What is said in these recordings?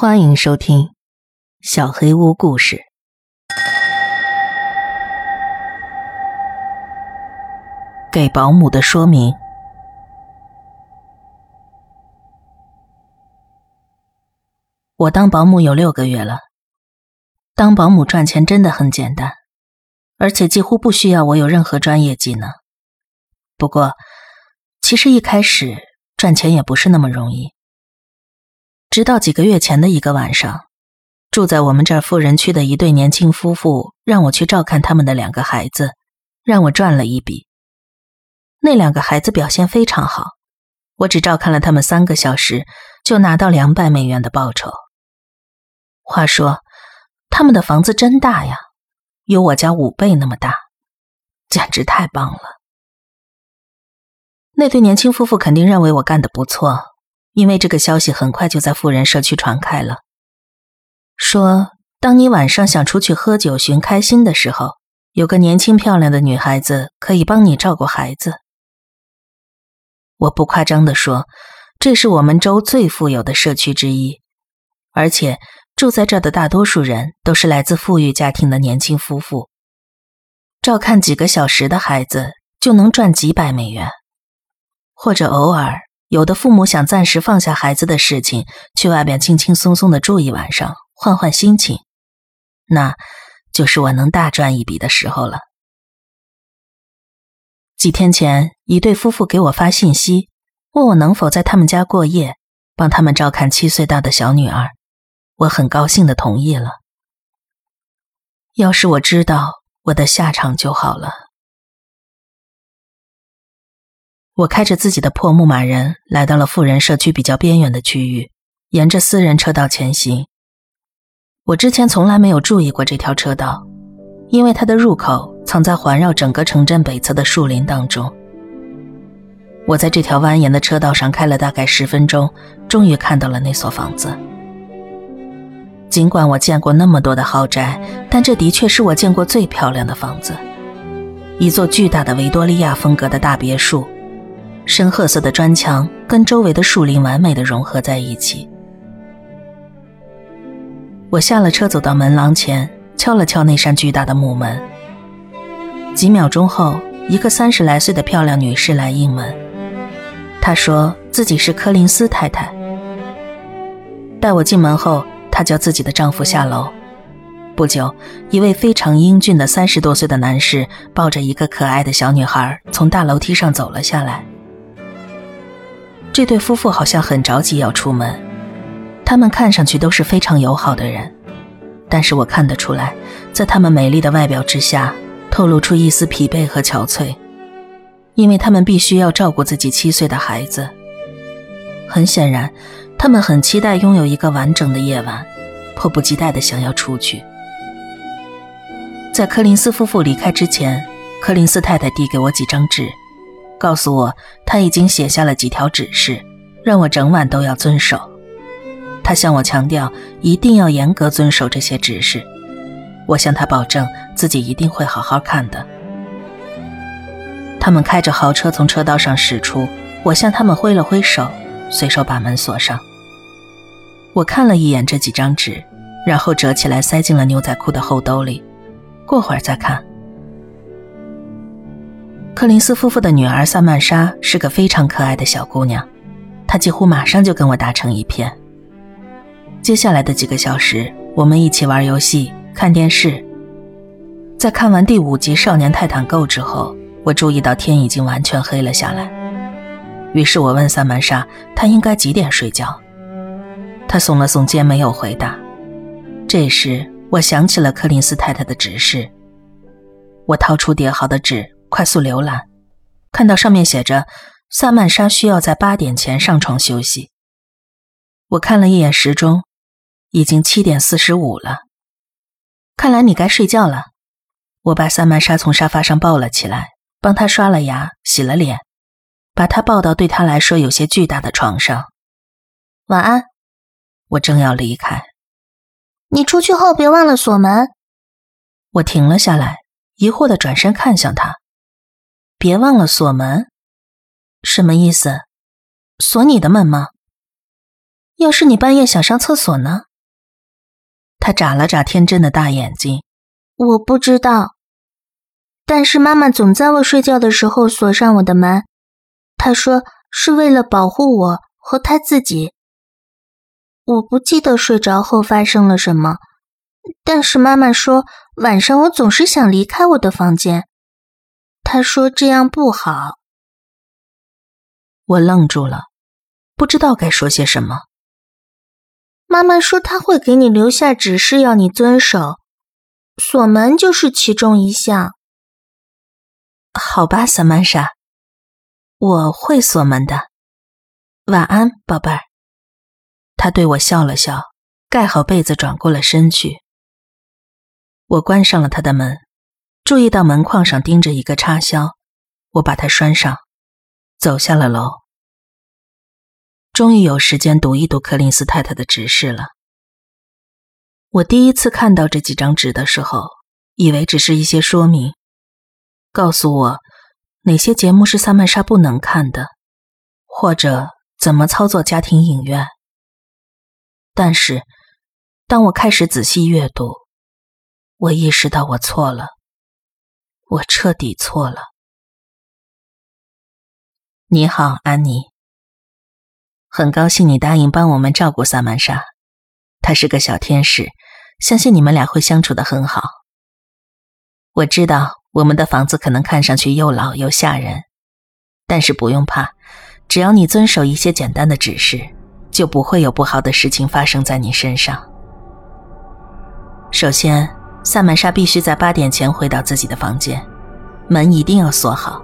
欢迎收听《小黑屋故事》。给保姆的说明：我当保姆有六个月了。当保姆赚钱真的很简单，而且几乎不需要我有任何专业技能。不过，其实一开始赚钱也不是那么容易。直到几个月前的一个晚上，住在我们这儿富人区的一对年轻夫妇让我去照看他们的两个孩子，让我赚了一笔。那两个孩子表现非常好，我只照看了他们三个小时，就拿到两百美元的报酬。话说，他们的房子真大呀，有我家五倍那么大，简直太棒了。那对年轻夫妇肯定认为我干得不错。因为这个消息很快就在富人社区传开了，说当你晚上想出去喝酒寻开心的时候，有个年轻漂亮的女孩子可以帮你照顾孩子。我不夸张的说，这是我们州最富有的社区之一，而且住在这儿的大多数人都是来自富裕家庭的年轻夫妇。照看几个小时的孩子就能赚几百美元，或者偶尔。有的父母想暂时放下孩子的事情，去外边轻轻松松的住一晚上，换换心情，那就是我能大赚一笔的时候了。几天前，一对夫妇给我发信息，问我能否在他们家过夜，帮他们照看七岁大的小女儿。我很高兴的同意了。要是我知道我的下场就好了。我开着自己的破牧马人来到了富人社区比较边缘的区域，沿着私人车道前行。我之前从来没有注意过这条车道，因为它的入口藏在环绕整个城镇北侧的树林当中。我在这条蜿蜒的车道上开了大概十分钟，终于看到了那所房子。尽管我见过那么多的豪宅，但这的确是我见过最漂亮的房子，一座巨大的维多利亚风格的大别墅。深褐色的砖墙跟周围的树林完美的融合在一起。我下了车，走到门廊前，敲了敲那扇巨大的木门。几秒钟后，一个三十来岁的漂亮女士来应门。她说自己是柯林斯太太。带我进门后，她叫自己的丈夫下楼。不久，一位非常英俊的三十多岁的男士抱着一个可爱的小女孩从大楼梯上走了下来。这对夫妇好像很着急要出门，他们看上去都是非常友好的人，但是我看得出来，在他们美丽的外表之下，透露出一丝疲惫和憔悴，因为他们必须要照顾自己七岁的孩子。很显然，他们很期待拥有一个完整的夜晚，迫不及待地想要出去。在柯林斯夫妇离开之前，柯林斯太太递给我几张纸。告诉我，他已经写下了几条指示，让我整晚都要遵守。他向我强调，一定要严格遵守这些指示。我向他保证，自己一定会好好看的。他们开着豪车从车道上驶出，我向他们挥了挥手，随手把门锁上。我看了一眼这几张纸，然后折起来塞进了牛仔裤的后兜里，过会儿再看。柯林斯夫妇的女儿萨曼莎是个非常可爱的小姑娘，她几乎马上就跟我打成一片。接下来的几个小时，我们一起玩游戏、看电视。在看完第五集《少年泰坦 GO》之后，我注意到天已经完全黑了下来。于是我问萨曼莎，她应该几点睡觉？她耸了耸肩，没有回答。这时，我想起了柯林斯太太的指示。我掏出叠好的纸。快速浏览，看到上面写着：“萨曼莎需要在八点前上床休息。”我看了一眼时钟，已经七点四十五了。看来你该睡觉了。我把萨曼莎从沙发上抱了起来，帮她刷了牙、洗了脸，把她抱到对她来说有些巨大的床上。晚安。我正要离开，你出去后别忘了锁门。我停了下来，疑惑的转身看向他。别忘了锁门，什么意思？锁你的门吗？要是你半夜想上厕所呢？他眨了眨天真的大眼睛。我不知道，但是妈妈总在我睡觉的时候锁上我的门。她说是为了保护我和她自己。我不记得睡着后发生了什么，但是妈妈说晚上我总是想离开我的房间。他说这样不好。我愣住了，不知道该说些什么。妈妈说她会给你留下指示，要你遵守。锁门就是其中一项。好吧，萨曼莎，我会锁门的。晚安，宝贝儿。他对我笑了笑，盖好被子，转过了身去。我关上了他的门，注意到门框上钉着一个插销，我把它拴上，走下了楼。终于有时间读一读柯林斯太太的指示了。我第一次看到这几张纸的时候，以为只是一些说明，告诉我哪些节目是萨曼莎不能看的，或者怎么操作家庭影院。但是，当我开始仔细阅读，我意识到我错了，我彻底错了。你好，安妮，很高兴你答应帮我们照顾萨曼莎，她是个小天使，相信你们俩会相处的很好。我知道我们的房子可能看上去又老又吓人，但是不用怕，只要你遵守一些简单的指示。就不会有不好的事情发生在你身上。首先，萨曼莎必须在八点前回到自己的房间，门一定要锁好。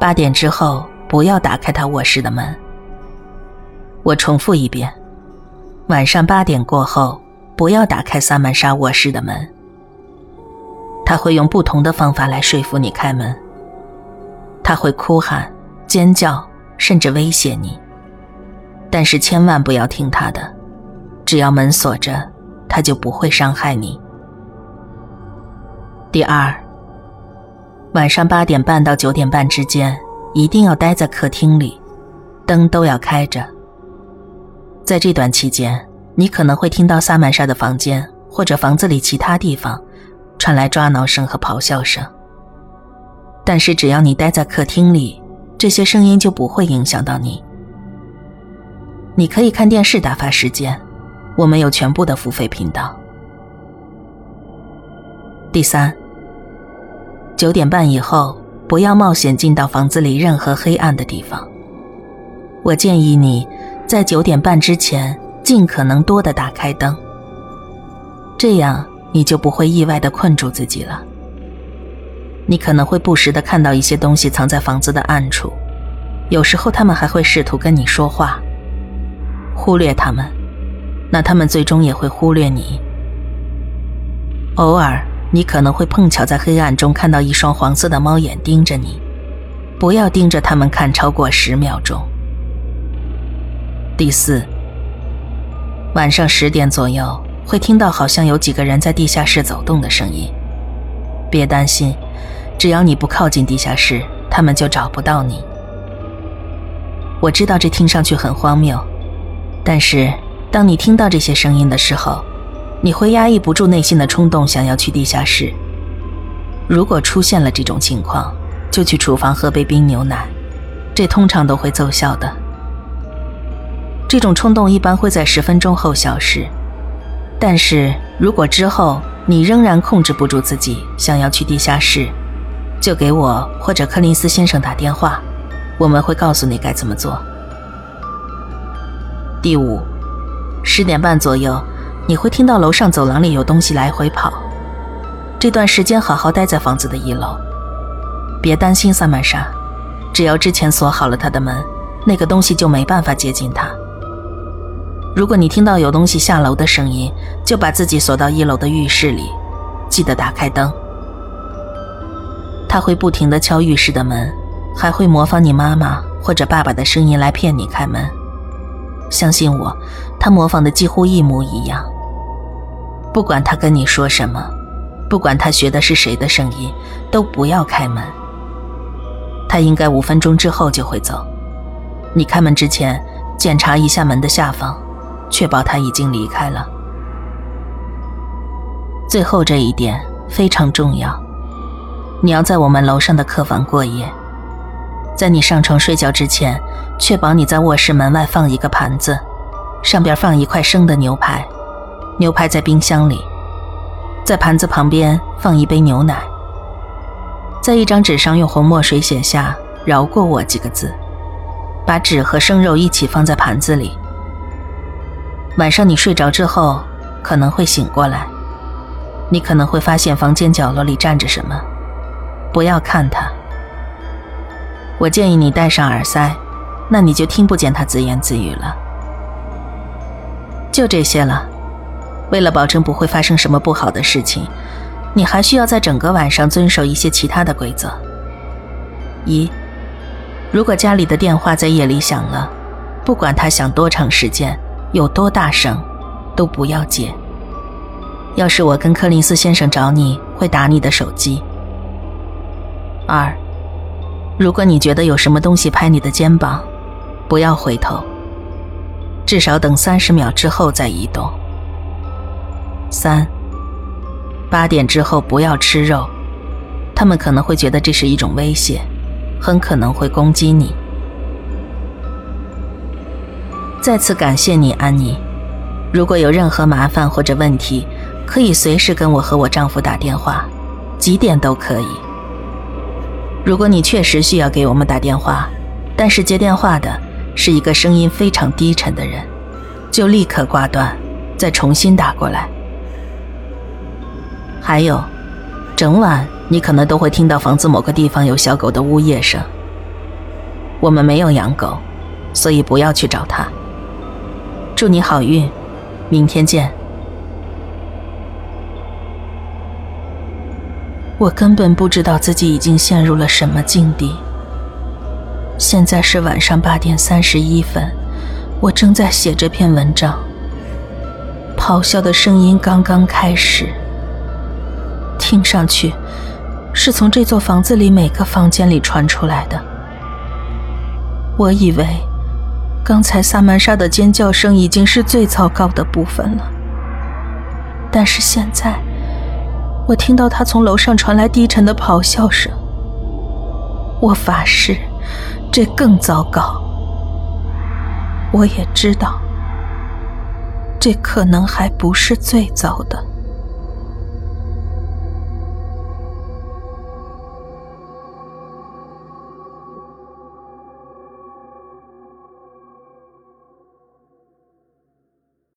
八点之后不要打开她卧室的门。我重复一遍：晚上八点过后不要打开萨曼莎卧室的门。他会用不同的方法来说服你开门。他会哭喊、尖叫，甚至威胁你。但是千万不要听他的，只要门锁着，他就不会伤害你。第二，晚上八点半到九点半之间，一定要待在客厅里，灯都要开着。在这段期间，你可能会听到萨曼莎的房间或者房子里其他地方传来抓挠声和咆哮声。但是只要你待在客厅里，这些声音就不会影响到你。你可以看电视打发时间，我们有全部的付费频道。第三，九点半以后不要冒险进到房子里任何黑暗的地方。我建议你在九点半之前尽可能多的打开灯，这样你就不会意外的困住自己了。你可能会不时的看到一些东西藏在房子的暗处，有时候他们还会试图跟你说话。忽略他们，那他们最终也会忽略你。偶尔，你可能会碰巧在黑暗中看到一双黄色的猫眼盯着你，不要盯着他们看超过十秒钟。第四，晚上十点左右会听到好像有几个人在地下室走动的声音，别担心，只要你不靠近地下室，他们就找不到你。我知道这听上去很荒谬。但是，当你听到这些声音的时候，你会压抑不住内心的冲动，想要去地下室。如果出现了这种情况，就去厨房喝杯冰牛奶，这通常都会奏效的。这种冲动一般会在十分钟后消失。但是如果之后你仍然控制不住自己想要去地下室，就给我或者柯林斯先生打电话，我们会告诉你该怎么做。第五，十点半左右，你会听到楼上走廊里有东西来回跑。这段时间好好待在房子的一楼，别担心萨曼莎，只要之前锁好了他的门，那个东西就没办法接近他。如果你听到有东西下楼的声音，就把自己锁到一楼的浴室里，记得打开灯。他会不停地敲浴室的门，还会模仿你妈妈或者爸爸的声音来骗你开门。相信我，他模仿的几乎一模一样。不管他跟你说什么，不管他学的是谁的声音，都不要开门。他应该五分钟之后就会走。你开门之前，检查一下门的下方，确保他已经离开了。最后这一点非常重要，你要在我们楼上的客房过夜。在你上床睡觉之前，确保你在卧室门外放一个盘子，上边放一块生的牛排，牛排在冰箱里，在盘子旁边放一杯牛奶。在一张纸上用红墨水写下“饶过我”几个字，把纸和生肉一起放在盘子里。晚上你睡着之后，可能会醒过来，你可能会发现房间角落里站着什么，不要看它。我建议你戴上耳塞，那你就听不见他自言自语了。就这些了。为了保证不会发生什么不好的事情，你还需要在整个晚上遵守一些其他的规则。一，如果家里的电话在夜里响了，不管它响多长时间，有多大声，都不要接。要是我跟柯林斯先生找你，会打你的手机。二。如果你觉得有什么东西拍你的肩膀，不要回头，至少等三十秒之后再移动。三，八点之后不要吃肉，他们可能会觉得这是一种威胁，很可能会攻击你。再次感谢你，安妮。如果有任何麻烦或者问题，可以随时跟我和我丈夫打电话，几点都可以。如果你确实需要给我们打电话，但是接电话的是一个声音非常低沉的人，就立刻挂断，再重新打过来。还有，整晚你可能都会听到房子某个地方有小狗的呜咽声。我们没有养狗，所以不要去找它。祝你好运，明天见。我根本不知道自己已经陷入了什么境地。现在是晚上八点三十一分，我正在写这篇文章。咆哮的声音刚刚开始，听上去是从这座房子里每个房间里传出来的。我以为刚才萨曼莎的尖叫声已经是最糟糕的部分了，但是现在。我听到他从楼上传来低沉的咆哮声。我发誓，这更糟糕。我也知道，这可能还不是最糟的。